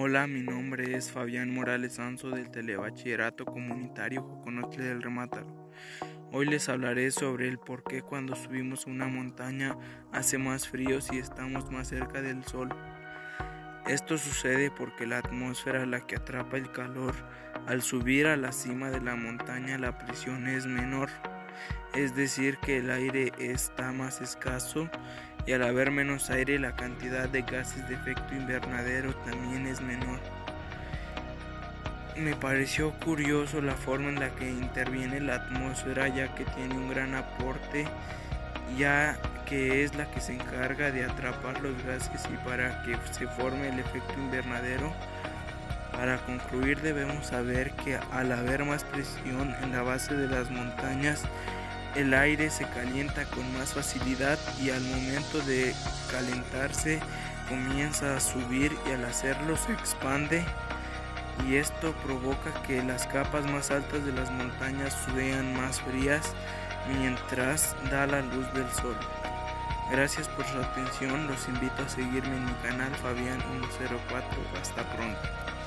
Hola, mi nombre es Fabián Morales Sanzo del Telebachillerato Comunitario Joconotle del Remátalo. Hoy les hablaré sobre el por qué cuando subimos una montaña hace más frío si estamos más cerca del sol. Esto sucede porque la atmósfera la que atrapa el calor. Al subir a la cima de la montaña la presión es menor, es decir que el aire está más escaso y al haber menos aire la cantidad de gases de efecto invernadero también es menor. Me pareció curioso la forma en la que interviene la atmósfera ya que tiene un gran aporte ya que es la que se encarga de atrapar los gases y para que se forme el efecto invernadero. Para concluir debemos saber que al haber más presión en la base de las montañas, el aire se calienta con más facilidad y al momento de calentarse comienza a subir y al hacerlo se expande y esto provoca que las capas más altas de las montañas sean más frías mientras da la luz del sol. Gracias por su atención, los invito a seguirme en mi canal Fabián 104, hasta pronto.